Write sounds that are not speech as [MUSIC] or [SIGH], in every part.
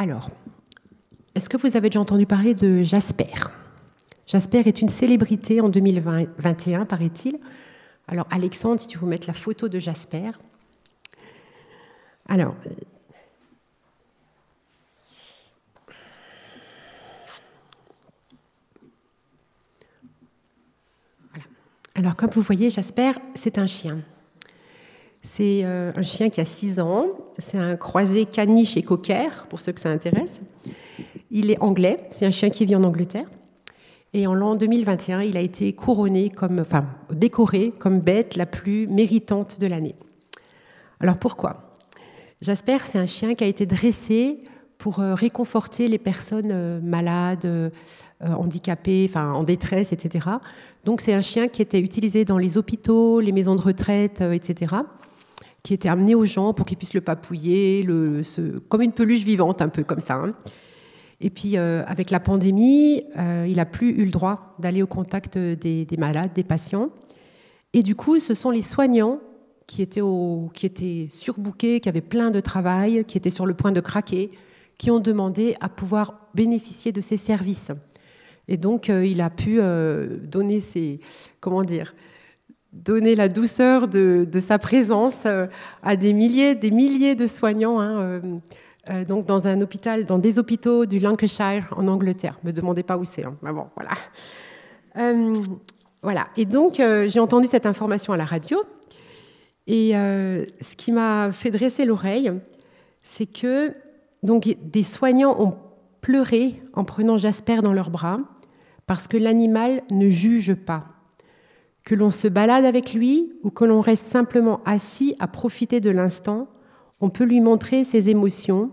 Alors, est-ce que vous avez déjà entendu parler de Jasper? Jasper est une célébrité en 2021, paraît-il. Alors, Alexandre, si tu veux mettre la photo de Jasper. Alors, Alors, comme vous voyez, Jasper, c'est un chien. C'est euh, un chien qui a 6 ans. C'est un croisé caniche et cocker, pour ceux que ça intéresse. Il est anglais. C'est un chien qui vit en Angleterre. Et en l'an 2021, il a été couronné comme, enfin, décoré comme bête la plus méritante de l'année. Alors pourquoi? Jasper, c'est un chien qui a été dressé pour euh, réconforter les personnes euh, malades, handicapées, en détresse, etc. Donc c'est un chien qui était utilisé dans les hôpitaux, les maisons de retraite, etc., qui était amené aux gens pour qu'ils puissent le papouiller, le, comme une peluche vivante, un peu comme ça. Hein. Et puis euh, avec la pandémie, euh, il n'a plus eu le droit d'aller au contact des, malades, des patients. Et du coup, ce sont les soignants qui étaient, au, qui surbookés, qui avaient plein de travail, qui étaient sur le point de craquer, qui ont demandé à pouvoir bénéficier de ces services. Et donc, euh, il a pu donner ses, comment dire, donner la douceur de, sa présence euh, à des milliers, des milliers de soignants. Hein, donc dans un hôpital, dans des hôpitaux du Lancashire en Angleterre. Me demandez pas où c'est. Hein. bon, voilà. voilà. Et donc j'ai entendu cette information à la radio. Et ce qui m'a fait dresser l'oreille, c'est que donc des soignants ont pleuré en prenant Jasper dans leurs bras parce que l'animal ne juge pas. Que l'on se balade avec lui ou que l'on reste simplement assis à profiter de l'instant, on peut lui montrer ses émotions.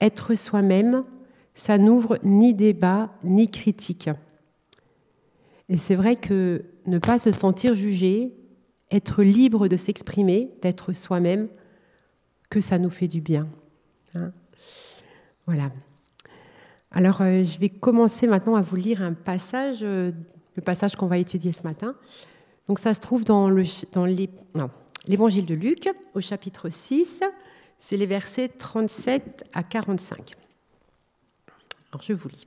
Être soi-même, ça n'ouvre ni débat ni critique. Et c'est vrai que ne pas se sentir jugé, être libre de s'exprimer, d'être soi-même, que ça nous fait du bien. Hein. voilà. Alors, euh, je vais commencer maintenant à vous lire un passage, euh, le passage qu'on va étudier ce matin. Donc, ça se trouve dans l'évangile de Luc, au chapitre 6. C'est les versets 37 à 45. Alors, je vous lis.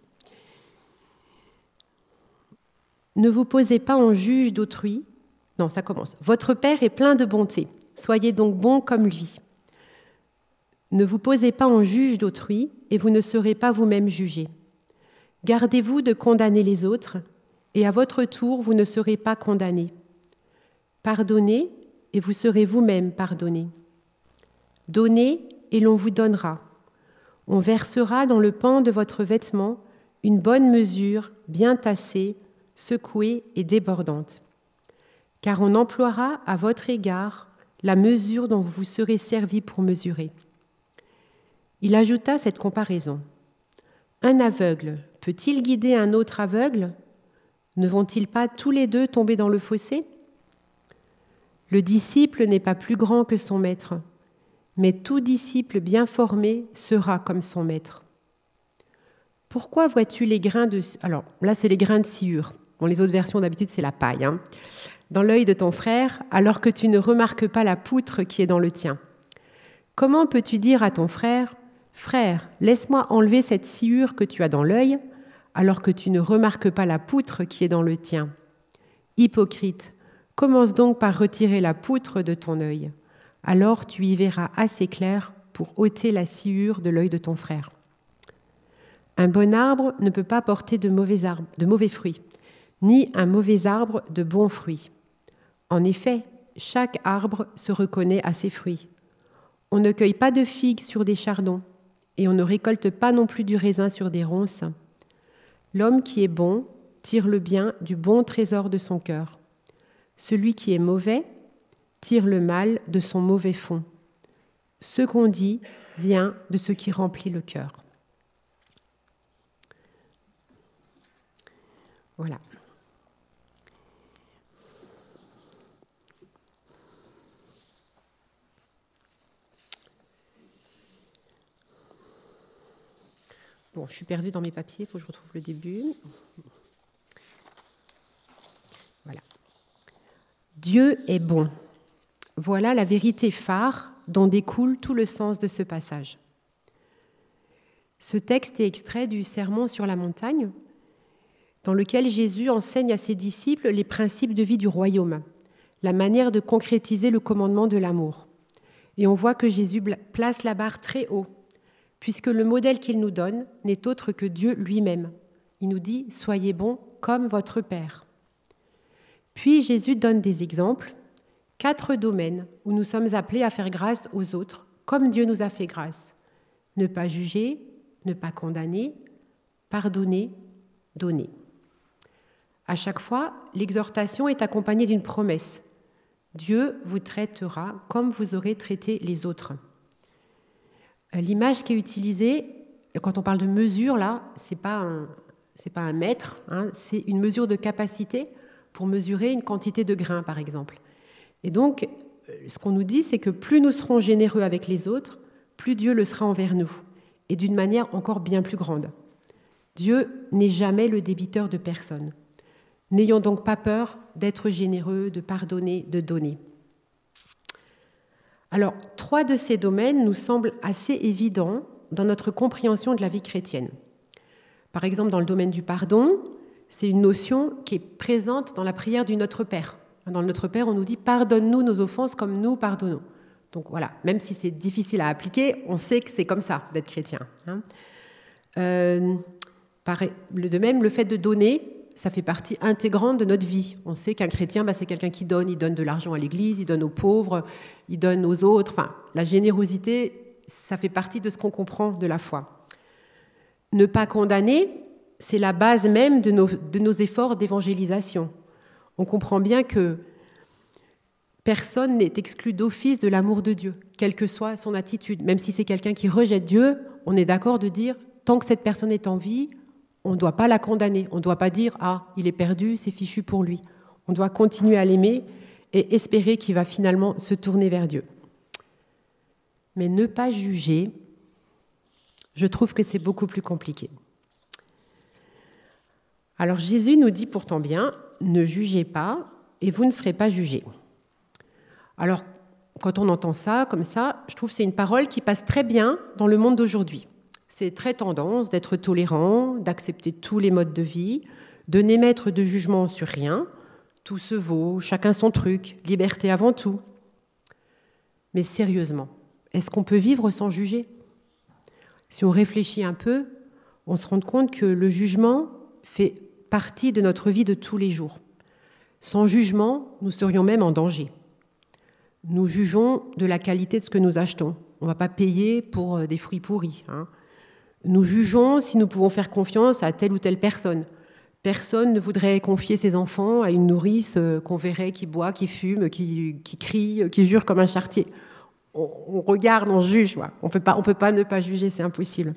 Ne vous posez pas en juge d'autrui. Non, ça commence. Votre Père est plein de bonté. Soyez donc bon comme lui. Ne vous posez pas en juge d'autrui et vous ne serez pas vous-même jugé. Gardez-vous de condamner les autres et à votre tour vous ne serez pas condamné. Pardonnez et vous serez vous-même pardonné. Donnez et l'on vous donnera. On versera dans le pan de votre vêtement une bonne mesure, bien tassée, secouée et débordante. Car on emploiera à votre égard la mesure dont vous serez servi pour mesurer. Il ajouta cette comparaison. Un aveugle peut-il guider un autre aveugle? Ne vont-ils pas tous les deux tomber dans le fossé? Le disciple n'est pas plus grand que son maître, mais tout disciple bien formé sera comme son maître. Pourquoi vois-tu les grains de... Alors là, c'est les grains de sciure. Dans les autres versions, d'habitude, c'est la paille. Hein. dans l'œil de ton frère, alors que tu ne remarques pas la poutre qui est dans le tien. Comment peux-tu dire à ton frère Frère, laisse-moi enlever cette sciure que tu as dans l'œil, alors que tu ne remarques pas la poutre qui est dans le tien? Hypocrite, commence donc par retirer la poutre de ton œil. Alors tu y verras assez clair pour ôter la sciure de l'œil de ton frère. Un bon arbre ne peut pas porter de mauvais, de mauvais fruits, ni un mauvais arbre de bons fruits. En effet, chaque arbre se reconnaît à ses fruits. On ne cueille pas de figues sur des chardons, et on ne récolte pas non plus du raisin sur des ronces. L'homme qui est bon tire le bien du bon trésor de son cœur. Celui qui est mauvais tire le mal de son mauvais fond. Ce qu'on dit vient de ce qui remplit le cœur. Voilà. Bon, je suis perdue dans mes papiers, il faut que je retrouve le début. Dieu est bon. Voilà la vérité phare dont découle tout le sens de ce passage. Ce texte est extrait du Sermon sur la montagne, dans lequel Jésus enseigne à ses disciples les principes de vie du royaume, la manière de concrétiser le commandement de l'amour. Et on voit que Jésus place la barre très haut, puisque le modèle qu'il nous donne n'est autre que Dieu lui-même. Il nous dit ⁇ Soyez bons comme votre Père ⁇ Puis Jésus donne des exemples, quatre domaines où nous sommes appelés à faire grâce aux autres, comme Dieu nous a fait grâce. Ne pas juger, ne pas condamner, pardonner, donner. À chaque fois, l'exhortation est accompagnée d'une promesse. Dieu vous traitera comme vous aurez traité les autres. Euh, l'image qui est utilisée, quand on parle de mesure, là, ce n'est pas, un, mètre, hein, c'est une mesure de capacité pour mesurer une quantité de grains, par exemple. Et donc, euh, ce qu'on nous dit, c'est que plus nous serons généreux avec les autres, plus Dieu le sera envers nous, et d'une manière encore bien plus grande. Dieu n'est jamais le débiteur de personne. N'ayons donc pas peur d'être généreux, de pardonner, de donner. Alors, trois de ces domaines nous semblent assez évidents dans notre compréhension de la vie chrétienne. Par exemple, dans le domaine du pardon, c'est une notion qui est présente dans la prière du Notre Père. Dans le Notre Père, on nous dit Pardonne-nous nos offenses comme nous pardonnons. Donc voilà, même si c'est difficile à appliquer, on sait que c'est comme ça d'être chrétien. Hein. Euh, de même, le fait de donner, ça fait partie intégrante de notre vie. On sait qu'un chrétien, bah, c'est quelqu'un qui donne, il donne de l'argent à l'Église, il donne aux pauvres, il donne aux autres. Enfin, la générosité, ça fait partie de ce qu'on comprend de la foi. Ne pas condamner, c'est la base même de nos, efforts d'évangélisation. On comprend bien que personne n'est exclu d'office de l'amour de Dieu, quelle que soit son attitude. Même si c'est quelqu'un qui rejette Dieu, on est d'accord de dire, tant que cette personne est en vie, on ne doit pas la condamner. On ne doit pas dire Ah, il est perdu, c'est fichu pour lui. On doit continuer à l'aimer et espérer qu'il va finalement se tourner vers Dieu. Mais ne pas juger, je trouve que c'est beaucoup plus compliqué. Alors Jésus nous dit pourtant bien, ne jugez pas et vous ne serez pas jugés. Alors quand on entend ça comme ça, je trouve que c'est une parole qui passe très bien dans le monde d'aujourd'hui. C'est très tendance d'être tolérant, d'accepter tous les modes de vie, de n'émettre de jugement sur rien. Tout se vaut, chacun son truc, liberté avant tout. Mais sérieusement, est-ce qu'on peut vivre sans juger? Si on réfléchit un peu, on se rend compte que le jugement fait partie de notre vie de tous les jours. Sans jugement, nous serions même en danger. Nous jugeons de la qualité de ce que nous achetons. On ne va pas payer pour euh, des fruits pourris. Hein. Nous jugeons si nous pouvons faire confiance à telle ou telle personne. Personne ne voudrait confier ses enfants à une nourrice euh, qu'on verrait qui boit, qui fume, qui, crie, qui jure comme un chartier. On, regarde, on juge. On ne peut pas ne pas juger, c'est impossible.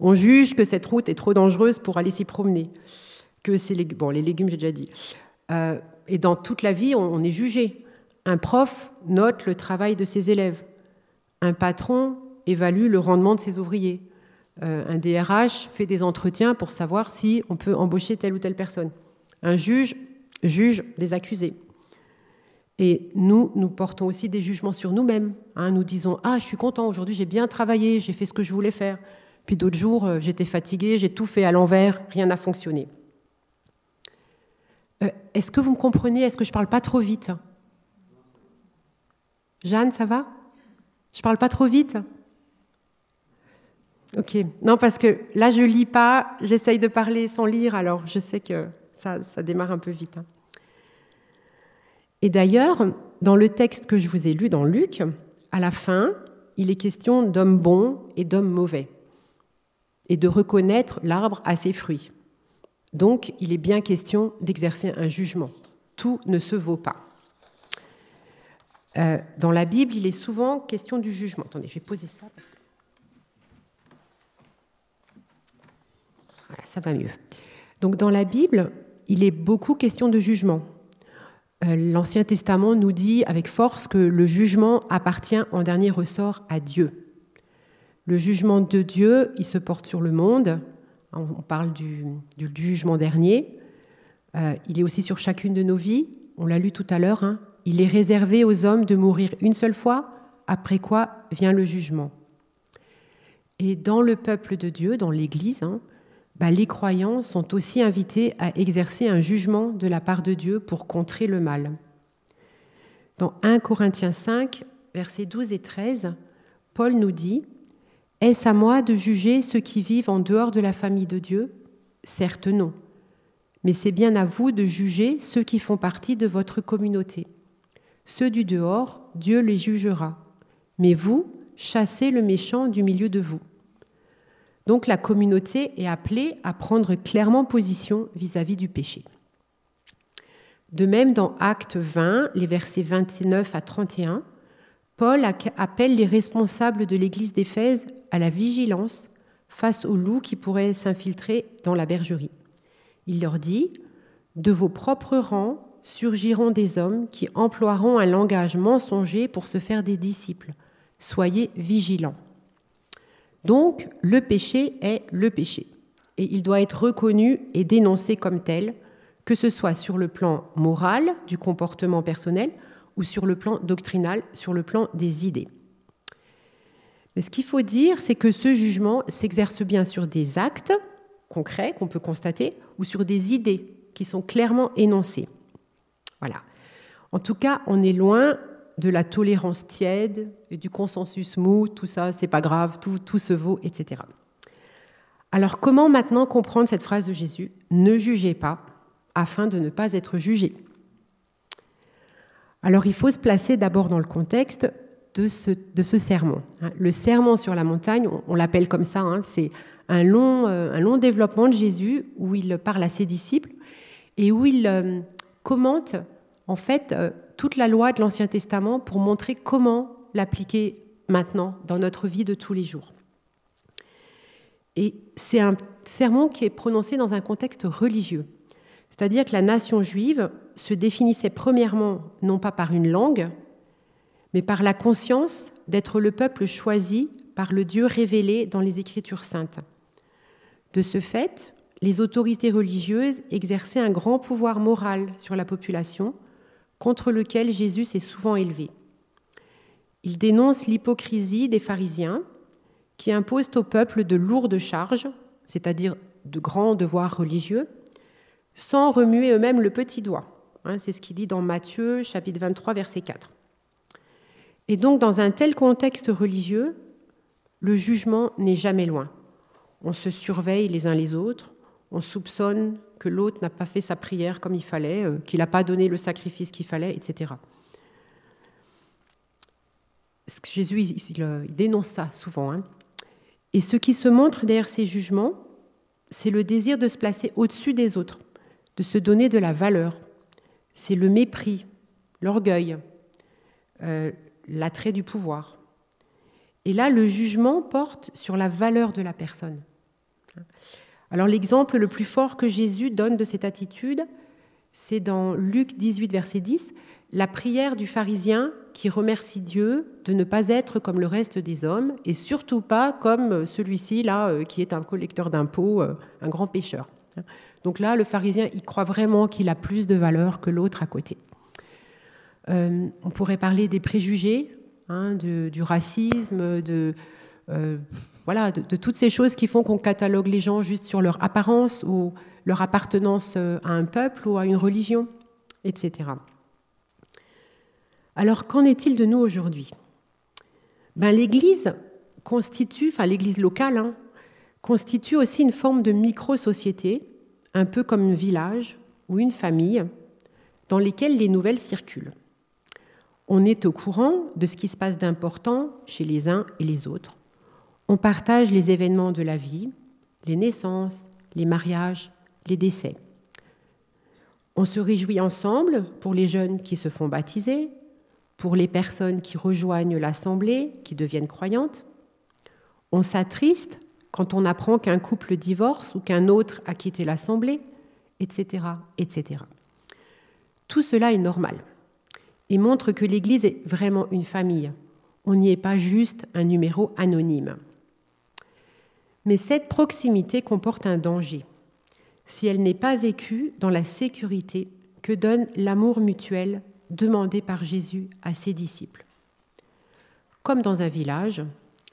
On juge que cette route est trop dangereuse pour aller s'y promener. Que c'est les, bon, les légumes, j'ai déjà dit. Euh, et dans toute la vie, on est jugé. Un prof note le travail de ses élèves. Un patron évalue le rendement de ses ouvriers. Euh, un DRH fait des entretiens pour savoir si on peut embaucher telle ou telle personne. Un juge juge des accusés. Et nous, nous portons aussi des jugements sur nous-mêmes. Hein. nous disons Ah, je suis content, aujourd'hui j'ai bien travaillé, j'ai fait ce que je voulais faire. Puis d'autres jours, euh, j'étais fatigué, j'ai tout fait à l'envers, rien n'a fonctionné. Euh, est-ce que vous me comprenez? Est-ce que je ne parle pas trop vite? Jeanne, ça va? Je parle pas trop vite? Ok. Non, parce que là, je lis pas, j'essaye de parler sans lire, alors je sais que ça, démarre un peu vite. Hein. Et d'ailleurs, dans le texte que je vous ai lu dans Luc, à la fin, il est question d'hommes bons et d'hommes mauvais, et de reconnaître l'arbre à ses fruits. Donc, il est bien question d'exercer un jugement. Tout ne se vaut pas. Euh, dans la Bible, il est souvent question du jugement. Attendez, je vais poser ça. ça va mieux. Donc dans la Bible, il est beaucoup question de jugement. Euh, L'Ancien Testament nous dit avec force que le jugement appartient en dernier ressort à Dieu. Le jugement de Dieu, il se porte sur le monde. On parle du, jugement dernier. Euh, il est aussi sur chacune de nos vies. On l'a lu tout à l'heure. Hein. Il est réservé aux hommes de mourir une seule fois, après quoi vient le jugement. Et dans le peuple de Dieu, dans l'Église, hein, bah, les croyants sont aussi invités à exercer un jugement de la part de Dieu pour contrer le mal. Dans 1 Corinthiens 5, versets 12 et 13, Paul nous dit Est-ce à moi de juger ceux qui vivent en dehors de la famille de Dieu? Certes non. Mais c'est bien à vous de juger ceux qui font partie de votre communauté. Ceux du dehors, Dieu les jugera. Mais vous, chassez le méchant du milieu de vous. Donc la communauté est appelée à prendre clairement position vis-à-vis du péché. De même, dans Acte 20, les versets 29 à 31, Paul appelle les responsables de l'église d'Éphèse à la vigilance face aux loups qui pourraient s'infiltrer dans la bergerie. Il leur dit De vos propres rangs surgiront des hommes qui emploieront un langage mensonger pour se faire des disciples. Soyez vigilants. Donc, le péché est le péché. Et il doit être reconnu et dénoncé comme tel, que ce soit sur le plan moral du comportement personnel ou sur le plan doctrinal, sur le plan des idées. Mais ce qu'il faut dire, c'est que ce jugement s'exerce bien sur des actes concrets qu'on peut constater ou sur des idées qui sont clairement énoncées. Voilà. En tout cas, on est loin de la tolérance tiède et du consensus mou, tout ça, c'est pas grave, tout, tout se vaut, etc. Alors, comment maintenant comprendre cette phrase de Jésus Ne jugez pas, afin de ne pas être jugé? Alors, il faut se placer d'abord dans le contexte de ce, de ce sermon. Le sermon sur la montagne, on, l'appelle comme ça, hein, c'est un long, euh, un long développement de Jésus où il parle à ses disciples et où il euh, commente en fait euh, toute la loi de l'Ancien Testament pour montrer comment l'appliquer maintenant dans notre vie de tous les jours. Et c'est un sermon qui est prononcé dans un contexte religieux. C'est-à-dire que la nation juive se définissait premièrement non pas par une langue, mais par la conscience d'être le peuple choisi par le Dieu révélé dans les Écritures saintes. De ce fait, les autorités religieuses exerçaient un grand pouvoir moral sur la population, contre lequel Jésus s'est souvent élevé. Il dénonce l'hypocrisie des pharisiens qui imposent au peuple de lourdes charges, c'est-à-dire de grands devoirs religieux, sans remuer eux-mêmes le petit doigt. Hein, c'est ce qu'il dit dans Matthieu chapitre 23 verset 4. Et donc dans un tel contexte religieux, le jugement n'est jamais loin. On se surveille les uns les autres, on soupçonne que l'autre n'a pas fait sa prière comme il fallait, euh, qu'il n'a pas donné le sacrifice qu'il fallait, etc. Jésus, il, dénonce ça souvent. Hein. Et ce qui se montre derrière ces jugements, c'est le désir de se placer au-dessus des autres, de se donner de la valeur. C'est le mépris, l'orgueil, euh, l'attrait du pouvoir. Et là, le jugement porte sur la valeur de la personne. Alors l'exemple le plus fort que Jésus donne de cette attitude, c'est dans Luc 18, verset 10, la prière du pharisien qui remercie Dieu de ne pas être comme le reste des hommes et surtout pas comme celui-ci là euh, qui est un collecteur d'impôts, euh, un grand pécheur. Donc là, le pharisien, il croit vraiment qu'il a plus de valeur que l'autre à côté. Euh, on pourrait parler des préjugés, hein, du racisme, de, voilà, de, toutes ces choses qui font qu'on catalogue les gens juste sur leur apparence ou leur appartenance euh, à un peuple ou à une religion, etc. Alors qu'en est-il de nous aujourd'hui? Ben, L'Église constitue, enfin l'Église locale, hein, constitue aussi une forme de micro-société, un peu comme un village ou une famille, dans lesquelles les nouvelles circulent. On est au courant de ce qui se passe d'important chez les uns et les autres. On partage les événements de la vie, les naissances, les mariages, les décès. On se réjouit ensemble pour les jeunes qui se font baptiser, pour les personnes qui rejoignent l'Assemblée, qui deviennent croyantes. On s'attriste quand on apprend qu'un couple divorce ou qu'un autre a quitté l'Assemblée, etc., etc. Tout cela est normal et montre que l'Église est vraiment une famille. On n'y est pas juste un numéro anonyme. Mais cette proximité comporte un danger si elle n'est pas vécue dans la sécurité que donne l'amour mutuel demandé par Jésus à ses disciples. Comme dans un village,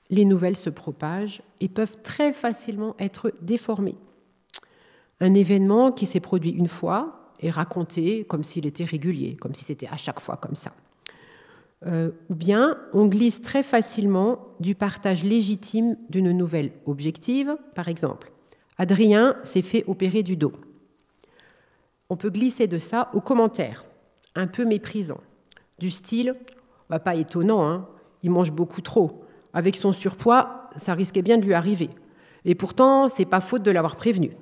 les nouvelles se propagent et peuvent très facilement être déformées. Un événement qui s'est produit une fois est raconté comme s'il était régulier, comme si c'était à chaque fois comme ça. Euh, ou bien on glisse très facilement du partage légitime d'une nouvelle objective. Par exemple, Adrien s'est fait opérer du dos. On peut glisser de ça aux commentaires, un peu méprisants, du style bah, pas étonnant, hein, il mange beaucoup trop. Avec son surpoids, ça risquait bien de lui arriver. Et pourtant, c'est pas faute de l'avoir prévenu.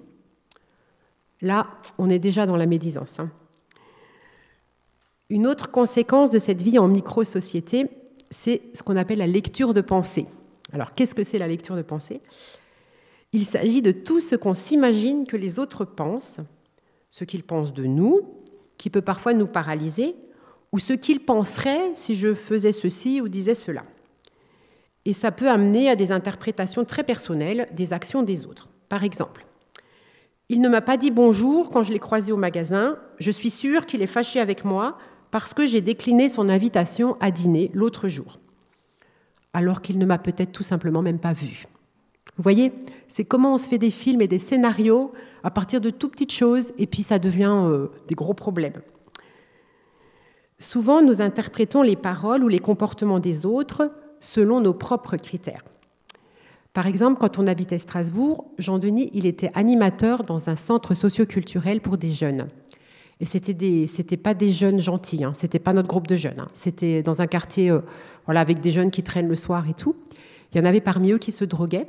Là, on est déjà dans la médisance. Hein. Une autre conséquence de cette vie en micro-société, c'est ce qu'on appelle la lecture de pensée. Alors, qu'est-ce que c'est la lecture de pensée? Il s'agit de tout ce qu'on s'imagine que les autres pensent, ce qu'ils pensent de nous, qui peut parfois nous paralyser, ou ce qu'ils penseraient si je faisais ceci ou disais cela. Et ça peut amener à des interprétations très personnelles des actions des autres. Par exemple, il ne m'a pas dit bonjour quand je l'ai croisé au magasin, je suis sûre qu'il est fâché avec moi parce que j'ai décliné son invitation à dîner l'autre jour, alors qu'il ne m'a peut-être tout simplement même pas vu. Vous voyez, c'est comment on se fait des films et des scénarios à partir de tout petites choses, et puis ça devient euh, des gros problèmes. Souvent, nous interprétons les paroles ou les comportements des autres selon nos propres critères. Par exemple, quand on habitait Strasbourg, Jean-Denis, il était animateur dans un centre socioculturel pour des jeunes. Et c'était des, pas des jeunes gentils, hein, c'était pas notre groupe de jeunes. Hein. c'était dans un quartier, euh, voilà, avec des jeunes qui traînent le soir et tout. Il y en avait parmi eux qui se droguaient.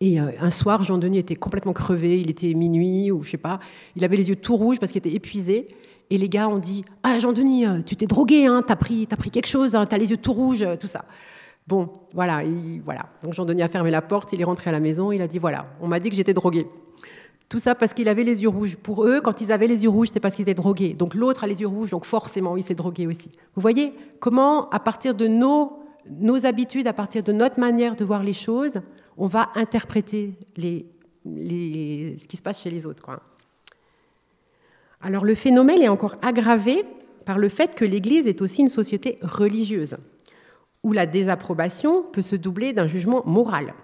Et euh, un soir, Jean-Denis était complètement crevé, il était minuit ou je sais pas, il avait les yeux tout rouges parce qu'il était épuisé. Et les gars ont dit Ah, Jean-Denis, euh, tu t'es drogué, hein, t'as pris, as pris quelque chose, hein, t'as les yeux tout rouges, tout ça. Bon, voilà, voilà. Donc Jean-Denis a fermé la porte, il est rentré à la maison, il a dit Voilà, on m'a dit que j'étais drogué. Tout ça parce qu'il avait les yeux rouges. Pour eux, quand ils avaient les yeux rouges, c'est parce qu'ils étaient drogués. Donc l'autre a les yeux rouges, donc forcément, il s'est drogué aussi. Vous voyez comment, à partir de nos, nos habitudes, à partir de notre manière de voir les choses, on va interpréter ce qui se passe chez les autres. Quoi. Alors le phénomène est encore aggravé par le fait que l'Église est aussi une société religieuse, où la désapprobation peut se doubler d'un jugement moral.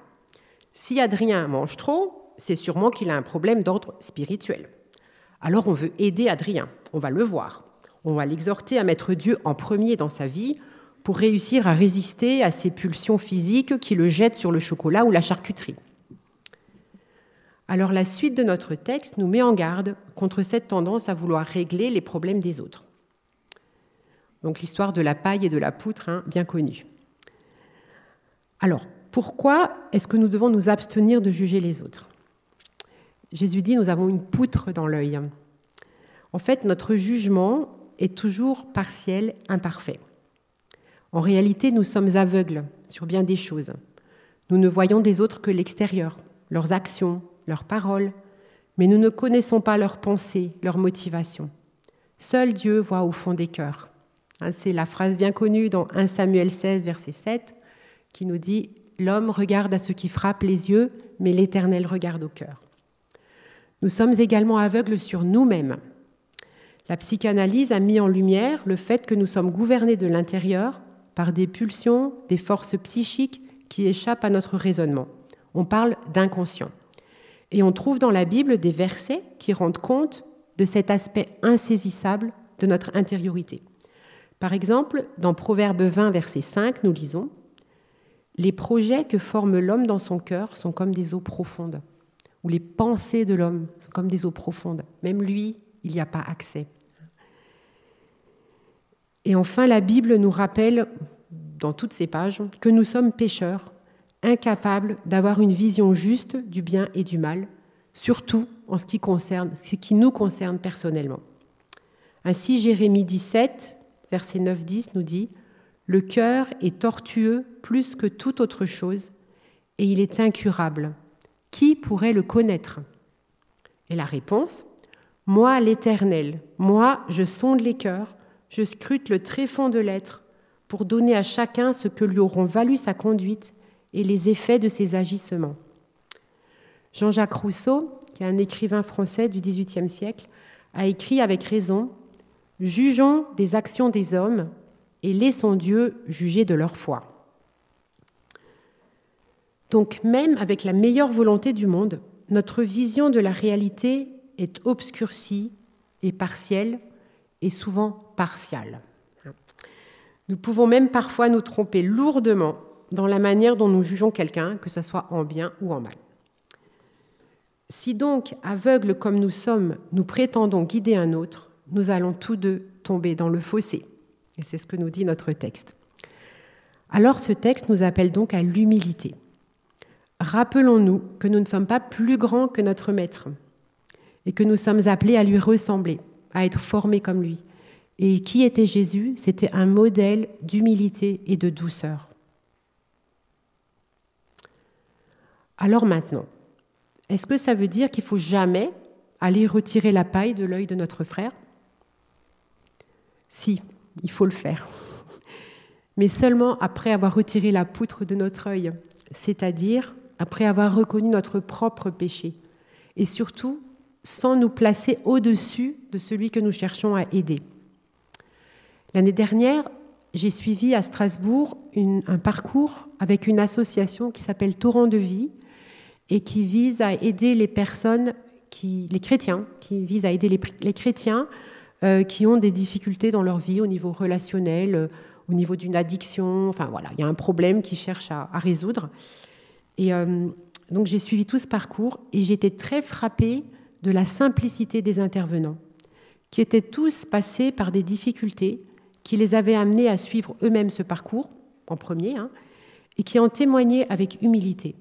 Si Adrien mange trop, c'est sûrement qu'il a un problème d'ordre spirituel. Alors on veut aider Adrien, on va le voir, on va l'exhorter à mettre Dieu en premier dans sa vie pour réussir à résister à ces pulsions physiques qui le jettent sur le chocolat ou la charcuterie. Alors la suite de notre texte nous met en garde contre cette tendance à vouloir régler les problèmes des autres. Donc l'histoire de la paille et de la poutre, hein, bien connue. Alors, pourquoi est-ce que nous devons nous abstenir de juger les autres? Jésus dit, nous avons une poutre dans l'œil. En fait, notre jugement est toujours partiel, imparfait. En réalité, nous sommes aveugles sur bien des choses. Nous ne voyons des autres que l'extérieur, leurs actions, leurs paroles, mais nous ne connaissons pas leurs pensées, leurs motivations. Seul Dieu voit au fond des cœurs. Hein, c'est la phrase bien connue dans 1 Samuel 16, verset 7, qui nous dit L'homme regarde à ce qui frappe les yeux, mais l'Éternel regarde au cœur. Nous sommes également aveugles sur nous-mêmes. La psychanalyse a mis en lumière le fait que nous sommes gouvernés de l'intérieur par des pulsions, des forces psychiques qui échappent à notre raisonnement. On parle d'inconscient. Et on trouve dans la Bible des versets qui rendent compte de cet aspect insaisissable de notre intériorité. Par exemple, dans Proverbe 20, verset 5, nous lisons Les projets que forme l'homme dans son cœur sont comme des eaux profondes, ou les pensées de l'homme sont comme des eaux profondes. Même lui, il n'y a pas accès. Et enfin, la Bible nous rappelle, dans toutes ces pages, que nous sommes pécheurs, incapables d'avoir une vision juste du bien et du mal, surtout en ce qui, concerne, ce qui nous concerne personnellement. Ainsi, Jérémie 17, verset 9-10 nous dit Le cœur est tortueux plus que toute autre chose, et il est incurable. Qui pourrait le connaître? Et la réponse Moi, l'Éternel, moi, je sonde les cœurs je scrute le tréfonds de l'être pour donner à chacun ce que lui auront valu sa conduite et les effets de ses agissements. Jean-Jacques Rousseau, qui est un écrivain français du XVIIIe siècle, a écrit avec raison Jugeons des actions des hommes et laissons Dieu juger de leur foi. Donc même avec la meilleure volonté du monde, notre vision de la réalité est obscurcie et partielle et souvent partiale. Nous pouvons même parfois nous tromper lourdement dans la manière dont nous jugeons quelqu'un, que ce soit en bien ou en mal. Si donc, aveugles comme nous sommes, nous prétendons guider un autre, nous allons tous deux tomber dans le fossé. Et c'est ce que nous dit notre texte. Alors ce texte nous appelle donc à l'humilité. Rappelons-nous que nous ne sommes pas plus grands que notre Maître et que nous sommes appelés à lui ressembler, à être formés comme lui. Et qui était Jésus? C'était un modèle d'humilité et de douceur. Alors maintenant, est-ce que ça veut dire qu'il faut jamais aller retirer la paille de l'œil de notre frère? Si, il faut le faire. [LAUGHS] Mais seulement après avoir retiré la poutre de notre œil, c'est-à-dire après avoir reconnu notre propre péché, et surtout sans nous placer au-dessus de celui que nous cherchons à aider. L'année dernière, j'ai suivi à Strasbourg un parcours avec une association qui s'appelle Torrent de vie, et qui vise à aider les personnes, les chrétiens, qui vise à aider les, chrétiens euh, qui ont des difficultés dans leur vie au niveau relationnel, euh, au niveau d'une addiction. Enfin voilà, il y a un problème qu'ils cherchent à, résoudre. Et euh, donc j'ai suivi tout ce parcours et j'étais très frappée de la simplicité des intervenants, qui étaient tous passés par des difficultés qui les avaient amenés à suivre eux-mêmes ce parcours, en premier, hein, et qui en témoignaient avec humilité.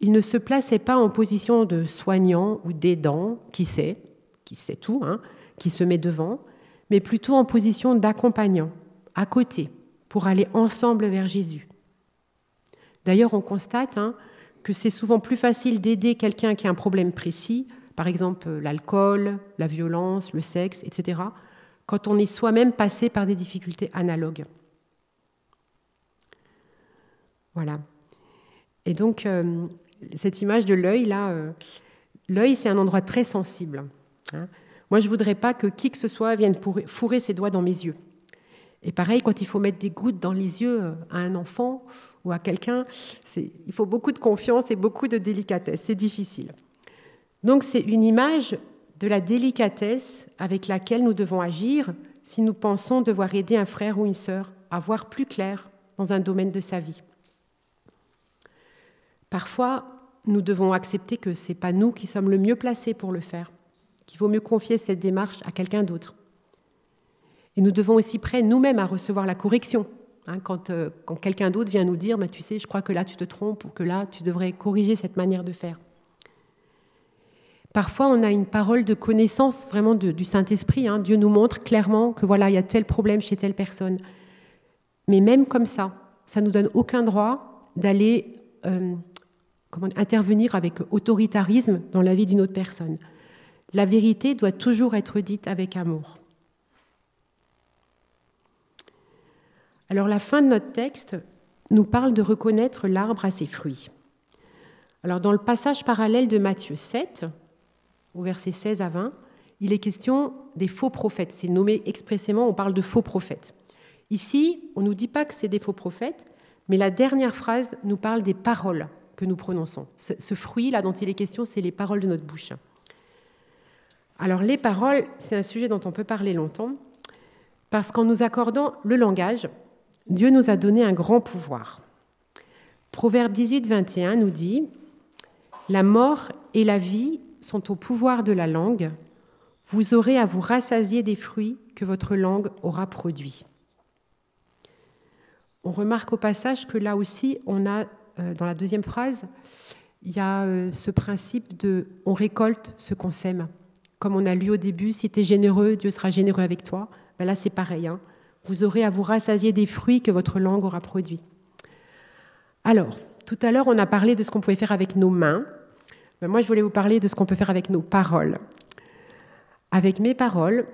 Il ne se plaçait pas en position de soignant ou d'aidant, qui sait, qui sait tout, hein, qui se met devant, mais plutôt en position d'accompagnant, à côté, pour aller ensemble vers Jésus. D'ailleurs, on constate hein, que c'est souvent plus facile d'aider quelqu'un qui a un problème précis, par exemple l'alcool, la violence, le sexe, etc., quand on est soi-même passé par des difficultés analogues. Voilà. Et donc, euh, cette image de l'œil, là, euh, l'œil, c'est un endroit très sensible. Hein. Moi, je ne voudrais pas que qui que ce soit vienne fourrer ses doigts dans mes yeux. Et pareil, quand il faut mettre des gouttes dans les yeux euh, à un enfant ou à quelqu'un, il faut beaucoup de confiance et beaucoup de délicatesse. C'est difficile. Donc, c'est une image de la délicatesse avec laquelle nous devons agir si nous pensons devoir aider un frère ou une sœur à voir plus clair dans un domaine de sa vie. Parfois, nous devons accepter que ce n'est pas nous qui sommes le mieux placés pour le faire, qu'il vaut mieux confier cette démarche à quelqu'un d'autre. Et nous devons aussi prêts nous-mêmes à recevoir la correction. Hein, quand, euh, quand quelqu'un d'autre vient nous dire, mais tu sais, je crois que là tu te trompes ou que là tu devrais corriger cette manière de faire. Parfois, on a une parole de connaissance vraiment du Saint-Esprit. Hein. Dieu nous montre clairement que voilà, il y a tel problème chez telle personne. Mais même comme ça, ça nous donne aucun droit d'aller euh, comment, intervenir avec autoritarisme dans la vie d'une autre personne. La vérité doit toujours être dite avec amour. Alors la fin de notre texte nous parle de reconnaître l'arbre à ses fruits. Alors dans le passage parallèle de Matthieu 7, au verset 16 à 20, il est question des faux prophètes. C'est nommé expressément, on parle de faux prophètes. Ici, on ne nous dit pas que c'est des faux prophètes, mais la dernière phrase nous parle des paroles que nous prononçons. Ce, fruit là dont il est question, c'est les paroles de notre bouche. Alors les paroles, c'est un sujet dont on peut parler longtemps, parce qu'en nous accordant le langage, Dieu nous a donné un grand pouvoir. Proverbe 18, 21 nous dit La mort et la vie sont au pouvoir de la langue. Vous aurez à vous rassasier des fruits que votre langue aura produits. On remarque au passage que là aussi, on a dans la deuxième phrase, il y a euh, ce principe de on récolte ce qu'on sème. Comme on a lu au début, si tu es généreux, Dieu sera généreux avec toi. Ben là, c'est pareil. Hein. Vous aurez à vous rassasier des fruits que votre langue aura produits. Alors, tout à l'heure, on a parlé de ce qu'on pouvait faire avec nos mains. Ben moi, je voulais vous parler de ce qu'on peut faire avec nos paroles. Avec mes paroles,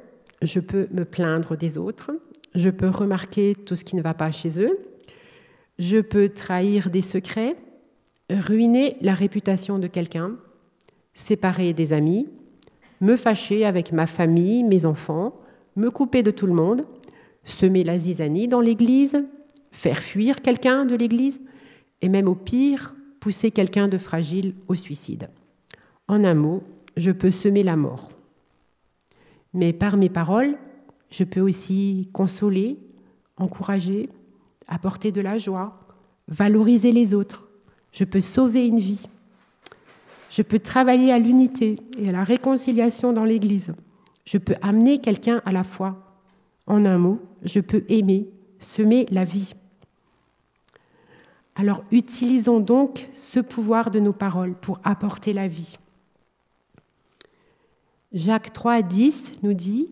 je peux me plaindre des autres, je peux remarquer tout ce qui ne va pas chez eux, je peux trahir des secrets, ruiner la réputation de quelqu'un, séparer des amis, me fâcher avec ma famille, mes enfants, me couper de tout le monde, semer la zizanie dans l'Église, faire fuir quelqu'un de l'Église, et même au pire, pousser quelqu'un de fragile au suicide. En un mot, je peux semer la mort. Mais par mes paroles, je peux aussi consoler, encourager, apporter de la joie, valoriser les autres. Je peux sauver une vie. Je peux travailler à l'unité et à la réconciliation dans l'Église. Je peux amener quelqu'un à la foi. En un mot, je peux aimer, semer la vie. Alors utilisons donc ce pouvoir de nos paroles pour apporter la vie. Jacques 3, 10 nous dit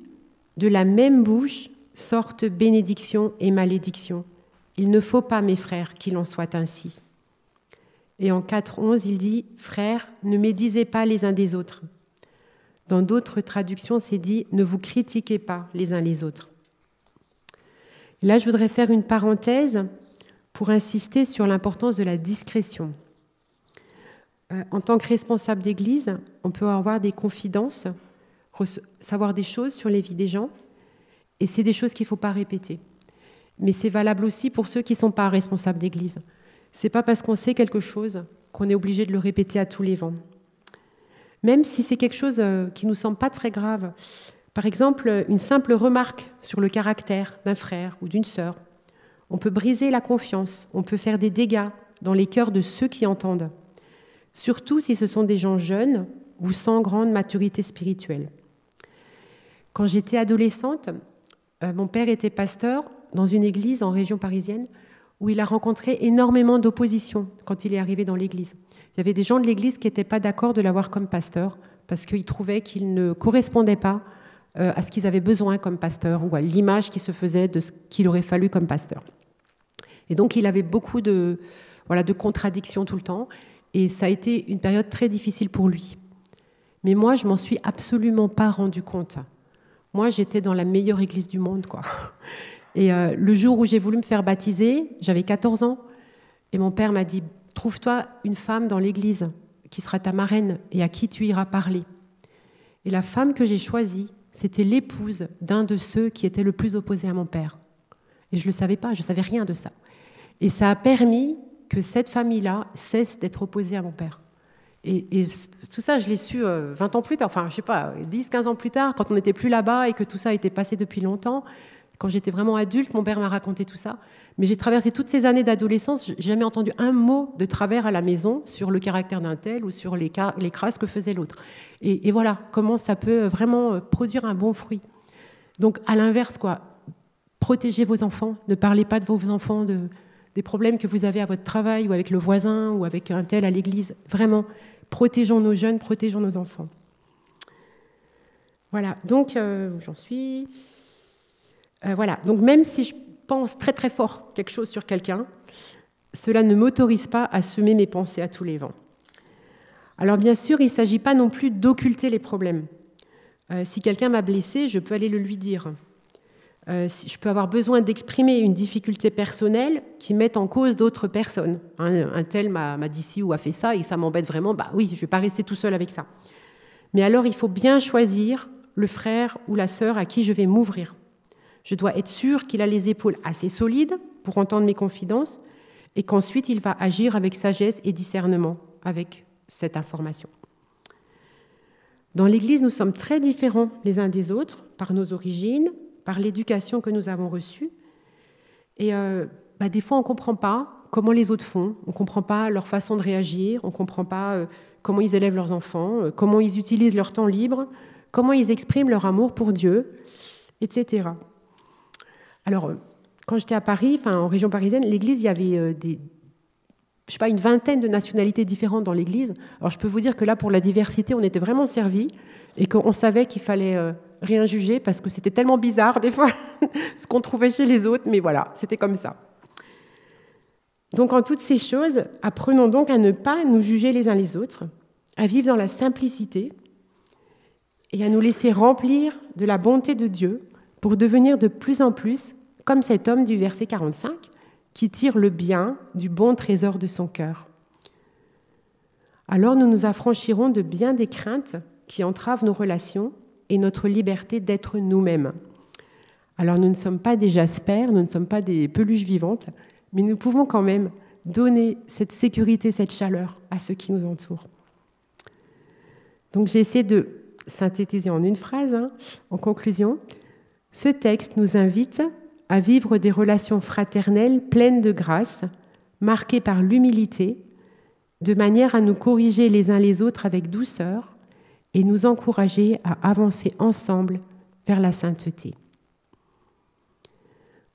De la même bouche sortent bénédiction et malédiction. Il ne faut pas, mes frères, qu'il en soit ainsi. Et en 4.11, il dit Frères, ne médisez pas les uns des autres. Dans d'autres traductions, c'est dit Ne vous critiquez pas les uns les autres. là, je voudrais faire une parenthèse pour insister sur l'importance de la discrétion. Euh, en tant que responsable d'Église, on peut avoir des confidences, savoir des choses sur les vies des gens, et c'est des choses qu'il ne faut pas répéter. Mais c'est valable aussi pour ceux qui ne sont pas responsables d'Église. C'est pas parce qu'on sait quelque chose qu'on est obligé de le répéter à tous les vents. Même si c'est quelque chose euh, qui nous semble pas très grave. Par exemple, une simple remarque sur le caractère d'un frère ou d'une sœur. On peut briser la confiance, on peut faire des dégâts dans les cœurs de ceux qui entendent. Surtout si ce sont des gens jeunes ou sans grande maturité spirituelle. Quand j'étais adolescente, euh, mon père était pasteur dans une église en région parisienne où il a rencontré énormément d'opposition quand il est arrivé dans l'église. Il y avait des gens de l'église qui n'étaient pas d'accord de l'avoir comme pasteur parce qu'ils trouvaient qu'il ne correspondait pas euh, à ce qu'ils avaient besoin comme pasteur ou à l'image qui se faisait de ce qu'il aurait fallu comme pasteur. Et donc il avait beaucoup de, voilà, de contradictions tout le temps et ça a été une période très difficile pour lui. Mais moi, je m'en suis absolument pas rendu compte. Moi, j'étais dans la meilleure église du monde, quoi. Et euh, le jour où j'ai voulu me faire baptiser, j'avais 14 ans, et mon père m'a dit Trouve-toi une femme dans l'église qui sera ta marraine et à qui tu iras parler. Et la femme que j'ai choisie, c'était l'épouse d'un de ceux qui étaient le plus opposés à mon père. Et je ne le savais pas, je ne savais rien de ça. Et ça a permis que cette famille-là cesse d'être opposée à mon père. Et, tout ça, je l'ai su 20 euh, ans plus tard, enfin, je sais pas, 10, 15 ans plus tard, quand on n'était plus là-bas et que tout ça été passé depuis longtemps. Quand j'étais vraiment adulte, mon père m'a raconté tout ça. Mais j'ai traversé toutes ces années d'adolescence, j'ai jamais entendu un mot de travers à la maison sur le caractère d'un tel ou sur les, les crasses que faisait l'autre. Et, voilà comment ça peut vraiment euh, produire un bon fruit. Donc, à l'inverse, quoi, protégez vos enfants, ne parlez pas de vos enfants, de, des problèmes que vous avez à votre travail ou avec le voisin ou avec un tel à l'église. Vraiment, protégeons nos jeunes, protégeons nos enfants. Voilà, donc euh, j'en suis. Euh, voilà, donc même si je pense très très fort quelque chose sur quelqu'un, cela ne m'autorise pas à semer mes pensées à tous les vents. Alors bien sûr, il ne s'agit pas non plus d'occulter les problèmes. Euh, si quelqu'un m'a blessé, je peux aller le lui dire. Euh, je peux avoir besoin d'exprimer une difficulté personnelle qui mette en cause d'autres personnes. Un, tel m'a dit ci ou a fait ça et ça m'embête vraiment, bah oui, je ne vais pas rester tout seul avec ça. Mais alors, il faut bien choisir le frère ou la sœur à qui je vais m'ouvrir. Je dois être sûr qu'il a les épaules assez solides pour entendre mes confidences et qu'ensuite il va agir avec sagesse et discernement avec cette information. Dans l'Église, nous sommes très différents les uns des autres par nos origines, par l'éducation que nous avons reçue. Et euh, bah, des fois, on ne comprend pas comment les autres font, on ne comprend pas leur façon de réagir, on ne comprend pas euh, comment ils élèvent leurs enfants, euh, comment ils utilisent leur temps libre, comment ils expriment leur amour pour Dieu, etc. Alors, quand j'étais à Paris, en région parisienne, l'église, il y avait des, je sais pas, une vingtaine de nationalités différentes dans l'église. Alors, je peux vous dire que là, pour la diversité, on était vraiment servis et qu'on savait qu'il fallait rien juger parce que c'était tellement bizarre [LAUGHS] des fois ce qu'on trouvait chez les autres, mais voilà, c'était comme ça. Donc en toutes ces choses, apprenons donc à ne pas nous juger les uns les autres, à vivre dans la simplicité et à nous laisser remplir de la bonté de Dieu pour devenir de plus en plus comme cet homme du verset 45 qui tire le bien du bon trésor de son cœur. Alors nous nous affranchirons de bien des craintes qui entravent nos relations et notre liberté d'être nous-mêmes. Alors nous ne sommes pas des jaspers, nous ne sommes pas des peluches vivantes, mais nous pouvons quand même donner cette sécurité, cette chaleur à ceux qui nous entourent. Donc j'ai essayé de synthétiser en une phrase, hein, en conclusion. Ce texte nous invite à vivre des relations fraternelles pleines de grâce, marquées par l'humilité, de manière à nous corriger les uns les autres avec douceur et nous encourager à avancer ensemble vers la sainteté.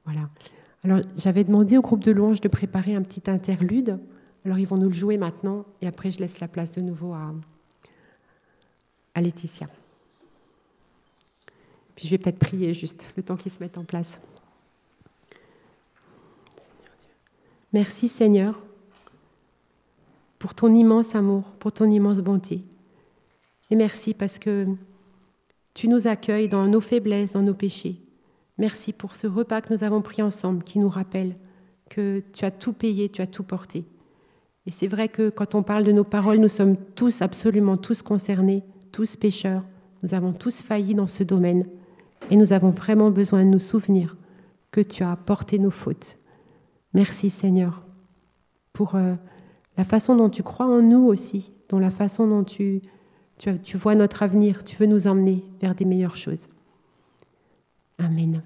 Voilà. Alors, j'avais demandé au groupe de louanges de préparer un petit interlude. Alors, ils vont nous le jouer maintenant et après, je laisse la place de nouveau à, à Laetitia. Puis, je vais peut-être prier juste le temps qu'ils se mettent en place. Merci Seigneur pour ton immense amour, pour ton immense bonté. Et merci parce que tu nous accueilles dans nos faiblesses, dans nos péchés. Merci pour ce repas que nous avons pris ensemble qui nous rappelle que tu as tout payé, tu as tout porté. Et c'est vrai que quand on parle de nos paroles, nous sommes tous, absolument tous concernés, tous pécheurs. Nous avons tous failli dans ce domaine. Et nous avons vraiment besoin de nous souvenir que tu as porté nos fautes. Merci Seigneur pour euh, la façon dont tu crois en nous aussi, dans la façon dont tu, tu vois notre avenir, tu veux nous emmener vers des meilleures choses. Amen.